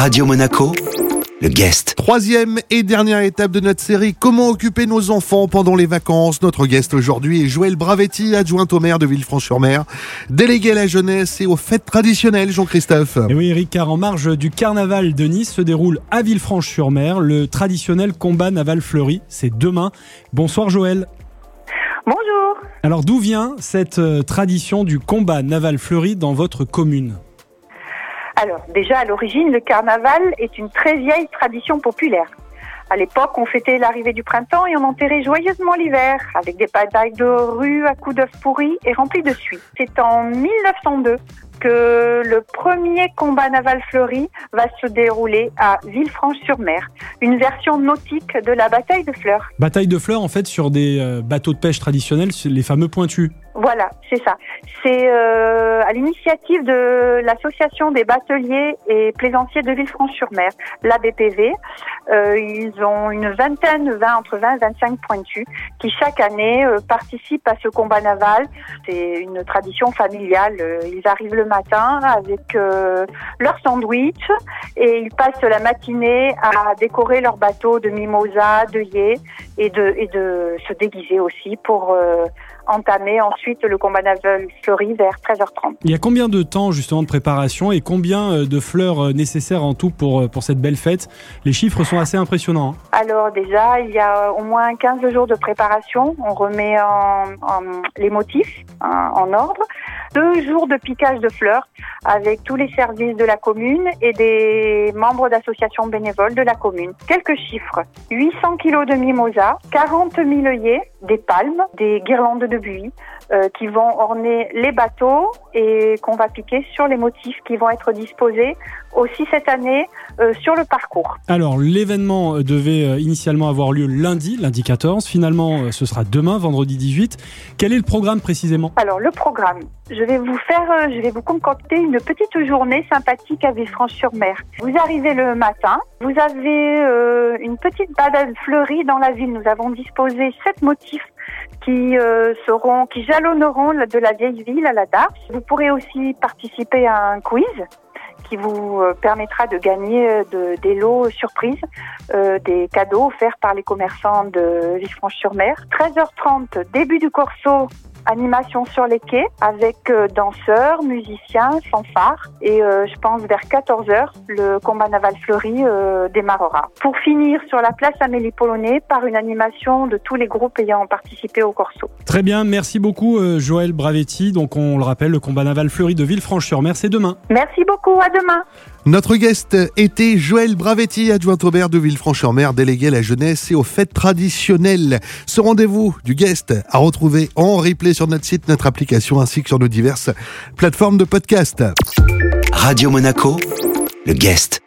Radio Monaco, le guest. Troisième et dernière étape de notre série Comment occuper nos enfants pendant les vacances. Notre guest aujourd'hui est Joël Bravetti, adjoint au maire de Villefranche-sur-Mer, délégué à la jeunesse et aux fêtes traditionnelles, Jean-Christophe. Et oui, Eric, car en marge du carnaval de Nice se déroule à Villefranche-sur-Mer le traditionnel combat naval fleuri. C'est demain. Bonsoir Joël. Bonjour. Alors d'où vient cette euh, tradition du combat naval fleuri dans votre commune? Alors, déjà à l'origine, le carnaval est une très vieille tradition populaire. À l'époque, on fêtait l'arrivée du printemps et on enterrait joyeusement l'hiver, avec des batailles de rue à coups d'œufs pourris et remplies de suie. C'est en 1902 que le premier combat naval fleuri va se dérouler à Villefranche-sur-Mer, une version nautique de la bataille de Fleurs. Bataille de fleurs en fait sur des euh, bateaux de pêche traditionnels, les fameux pointus. Voilà, c'est ça. C'est euh, à l'initiative de l'association des bateliers et plaisanciers de Villefranche-sur-Mer, l'ABPV. Euh, ils ont une vingtaine, 20, entre 20 et 25 pointus qui chaque année euh, participent à ce combat naval. C'est une tradition familiale. Euh, Ils arrivent le matin avec euh, leur sandwich et ils passent la matinée à décorer leur bateau de mimosa, d'œillets et de, et de se déguiser aussi pour euh, entamer ensuite le combat naval fleuri vers 13h30. Il y a combien de temps justement de préparation et combien euh, de fleurs euh, nécessaires en tout pour, euh, pour cette belle fête? Les chiffres sont assez impressionnants. hein. Alors déjà, il y a au moins 15 jours de préparation. On remet en, en- les motifs hein, en ordre. Deux jours de piquage de fleurs avec tous les services de la commune et des membres d'associations bénévoles de la commune. Quelques chiffres. 800 kilos de mimosa, 40 000 œillets, des palmes, des guirlandes de buis euh, qui vont orner les bateaux et qu'on va piquer sur les motifs qui vont être disposés aussi cette année euh, sur le parcours. Alors l'événement euh, devait euh, initialement avoir lieu lundi, lundi 14. Finalement, euh, ce sera demain, vendredi 18. Quel est le programme précisément? Alors le programme, je vais vous faire, je vais vous concocter une petite journée sympathique à Villefranche-sur-Mer. Vous arrivez le matin, vous avez euh, une petite balade fleurie dans la ville. Nous avons disposé sept motifs qui euh, seront, qui jalonneront de la vieille ville à la Darse. Vous pourrez aussi participer à un quiz qui vous euh, permettra de gagner euh, de- des lots surprises, des cadeaux offerts par les commerçants de Villefranche-sur-Mer. 13h30, début du corso, animation sur les quais avec euh, danseurs, musiciens, fanfares. Et euh, je pense vers 14h, le combat naval fleuri euh, démarrera. Pour finir sur la place Amélie Polonais par une animation de tous les groupes ayant participé au corso. Très bien, merci beaucoup euh, Joël Bravetti. Donc on le rappelle, le combat naval fleuri de Villefranche-sur-Mer, c'est demain. Merci beaucoup, à demain. Notre guest était Joël Bravetti, adjoint au maire de Villefranche-sur-Mer, délégué à la jeunesse et aux fêtes traditionnelles. Ce rendez-vous du guest à retrouver en replay sur notre site, notre application ainsi que sur nos diverses plateformes de podcast. Radio Monaco, le guest.